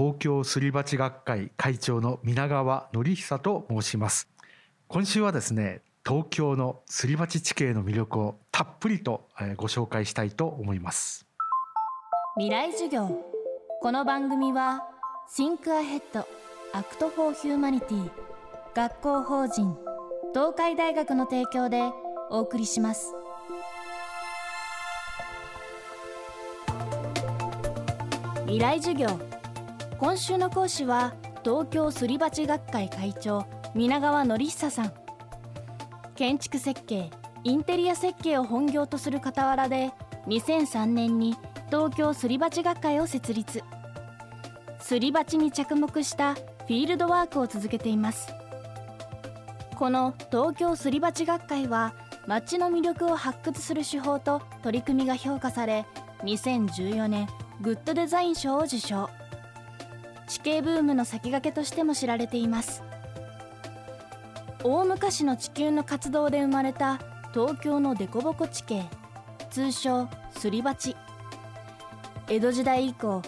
東京すり鉢学会会長の皆川則久と申します。今週はですね東京のすり鉢地形の魅力をたっぷりとご紹介したいと思います。未来授業。この番組は Think Ahead Act for Humanity 学校法人東海大学の提供でお送りします。未来授業。今週の講師は東京すり鉢学会会長皆川則久さん。建築設計インテリア設計を本業とする傍らで2003年に東京すり鉢学会を設立。すり鉢に着目したフィールドワークを続けています。この東京すり鉢学会は街の魅力を発掘する手法と取り組みが評価され2014年グッドデザイン賞を受賞。地形ブームの先駆けとしても知られています。大昔の地球の活動で生まれた東京の凸凹地形通称すり鉢。江戸時代以降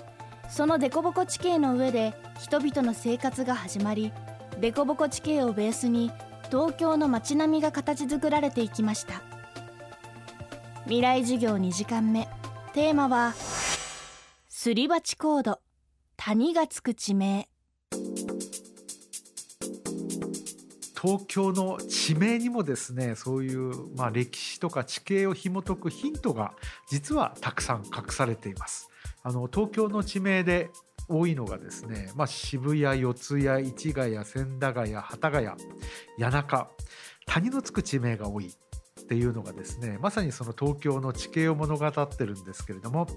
その凸凹地形の上で人々の生活が始まり凸凹地形をベースに東京の街並みが形作られていきました。未来授業2時間目。テーマはすり鉢コード。谷がつく地名。東京の地名にもですねそういう、まあ、歴史とか地形を紐解くヒントが実はたくさん隠されています。あの東京の地名で多いのがですね、まあ、渋谷四谷市ヶ谷千駄ヶ谷幡ヶ谷谷中谷のつく地名が多いっていうのがですねまさにその東京の地形を物語ってるんですけれども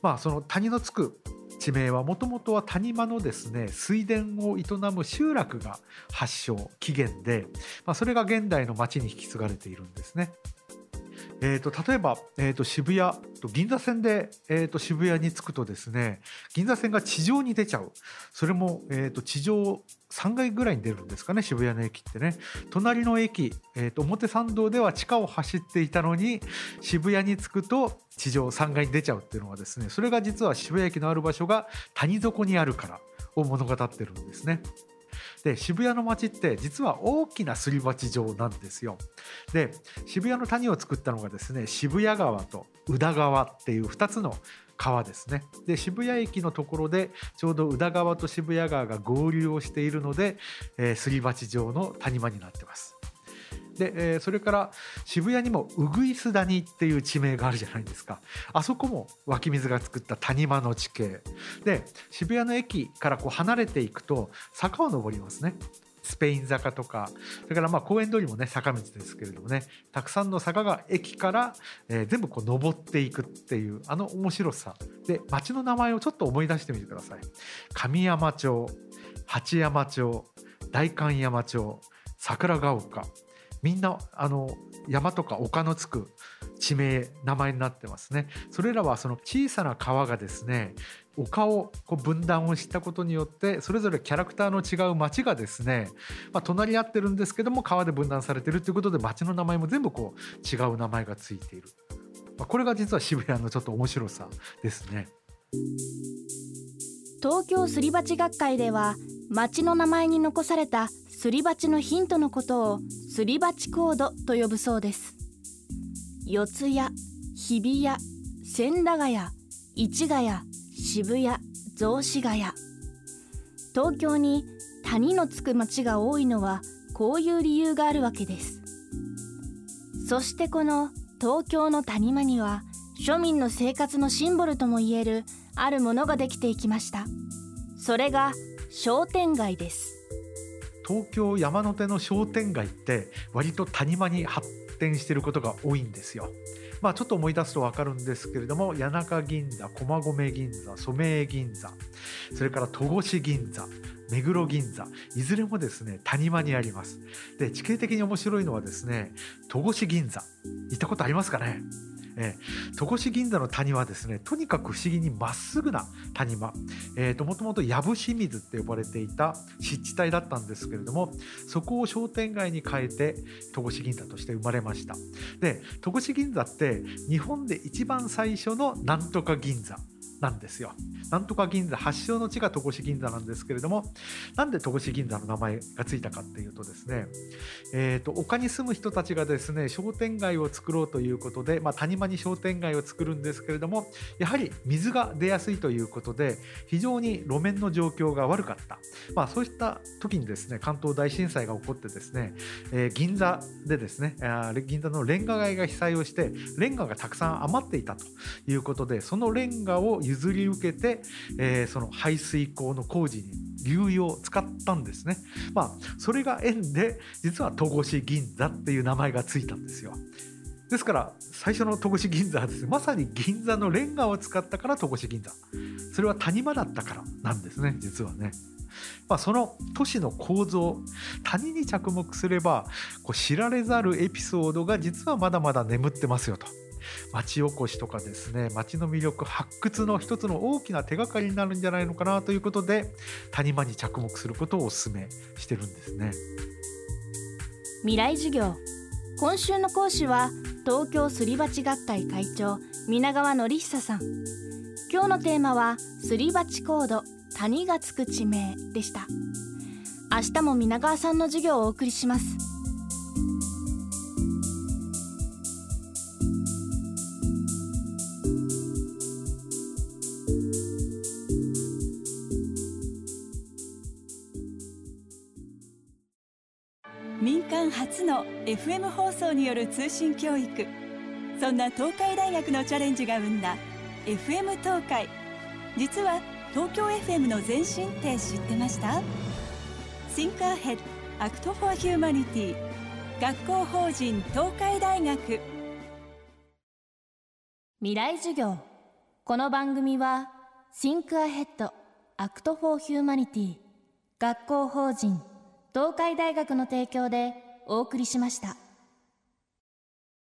まあその谷のつく地名はもともとは谷間のですね水田を営む集落が発祥起源で、まあ、それが現代の町に引き継がれているんですね。えーと、例えば、えーと、渋谷銀座線で、えーと、渋谷に着くとですね銀座線が地上に出ちゃうそれも、えー、と地上3階ぐらいに出るんですかね渋谷の駅ってね隣の駅、えー、と表参道では地下を走っていたのに渋谷に着くと地上3階に出ちゃうっていうのはですねそれが実は渋谷駅のある場所が谷底にあるからを物語ってるんですね。で渋谷の街って実は大きなすり鉢状なんですよ。で渋谷の谷を作ったのがですね渋谷川と宇田川っていう2つの川ですねで渋谷駅のところでちょうど宇田川と渋谷川が合流をしているので、えー、すり鉢状の谷間になってます。で、えー、それから渋谷にもうぐいす谷っていう地名があるじゃないですか。あそこも湧き水が作った谷間の地形。で渋谷の駅からこう離れていくと坂を登りますね。スペイン坂とか。それからまあ公園通りもね坂道ですけれどもね。たくさんの坂が駅から、えー、全部こう登っていくっていうあの面白さ。で町の名前をちょっと思い出してみてください。神山町八山町代官山町桜ヶ丘。みんなあの山とか丘のつく地名名前になってますねそれらはその小さな川がですね丘をこう分断をしたことによってそれぞれキャラクターの違う町がですね、まあ、隣り合ってるんですけども川で分断されてるということで町の名前も全部こう違う名前がついている、まあ、これが実は渋谷のちょっと面白さですね。東京すり鉢学会では町の名前に残されたすり鉢のヒントのことをすり鉢コードと呼ぶそうです。四谷日比谷千駄ヶ谷市ヶ谷渋谷雑司ヶ谷。東京に谷のつく町が多いのはこういう理由があるわけです。そしてこの東京の谷間には庶民の生活のシンボルともいえるあるものができていきました。それが商店街です。東京山手の商店街って割と谷間に発展してることが多いんですよ。まあ、ちょっと思い出すと分かるんですけれども谷中銀座駒込銀座染井銀座それから戸越銀座目黒銀座いずれもですね谷間にあります。で地形的に面白いのはですね戸越銀座。行ったことありますかね？えー、戸越銀座の谷はですねとにかく不思議にまっすぐな谷間、えーと、もともと藪清水って呼ばれていた湿地帯だったんですけれどもそこを商店街に変えて戸越銀座として生まれました。で戸越銀座って日本で一番最初のなんとか銀座。なんですよ。なんとか銀座発祥の地が戸越銀座なんですけれどもなんで戸越銀座の名前がついたかっていうとですね、えーと、丘に住む人たちがですね商店街を作ろうということで、まあ、谷間に商店街を作るんですけれどもやはり水が出やすいということで非常に路面の状況が悪かった、まあ、そういった時にですね関東大震災が起こってですね、えー、銀座でですね銀座のレンガ街が被災をしてレンガがたくさん余っていたということでそのレンガを譲り受けて、えー、その排水溝の工事に流用を使ったんですね。まあそれが縁で実は戸越銀座っていう名前がついたんですよ。ですから最初の戸越銀座はですねまさに銀座のレンガを使ったから戸越銀座それは谷間だったからなんですね実はね。まあ、その都市の構造谷に着目すればこう知られざるエピソードが実はまだまだ眠ってますよと。町おこしとかですね町の魅力発掘の一つの大きな手がかりになるんじゃないのかなということで谷間に着目することをお勧めしてるんですね。未来授業。今週の講師は東京すり鉢学会会長皆川典久さん。今日のテーマはすり鉢コード谷がつく地名でした。明日も皆川さんの授業をお送りします。初の FM 放送による通信教育。そんな東海大学のチャレンジが生んだ FM 東海。実は東京 FM の前身って知ってました？Think Ahead Act for Humanity 学校法人東海大学。未来授業。この番組は Think Ahead Act for Humanity 学校法人東海大学の提供でお送りしました。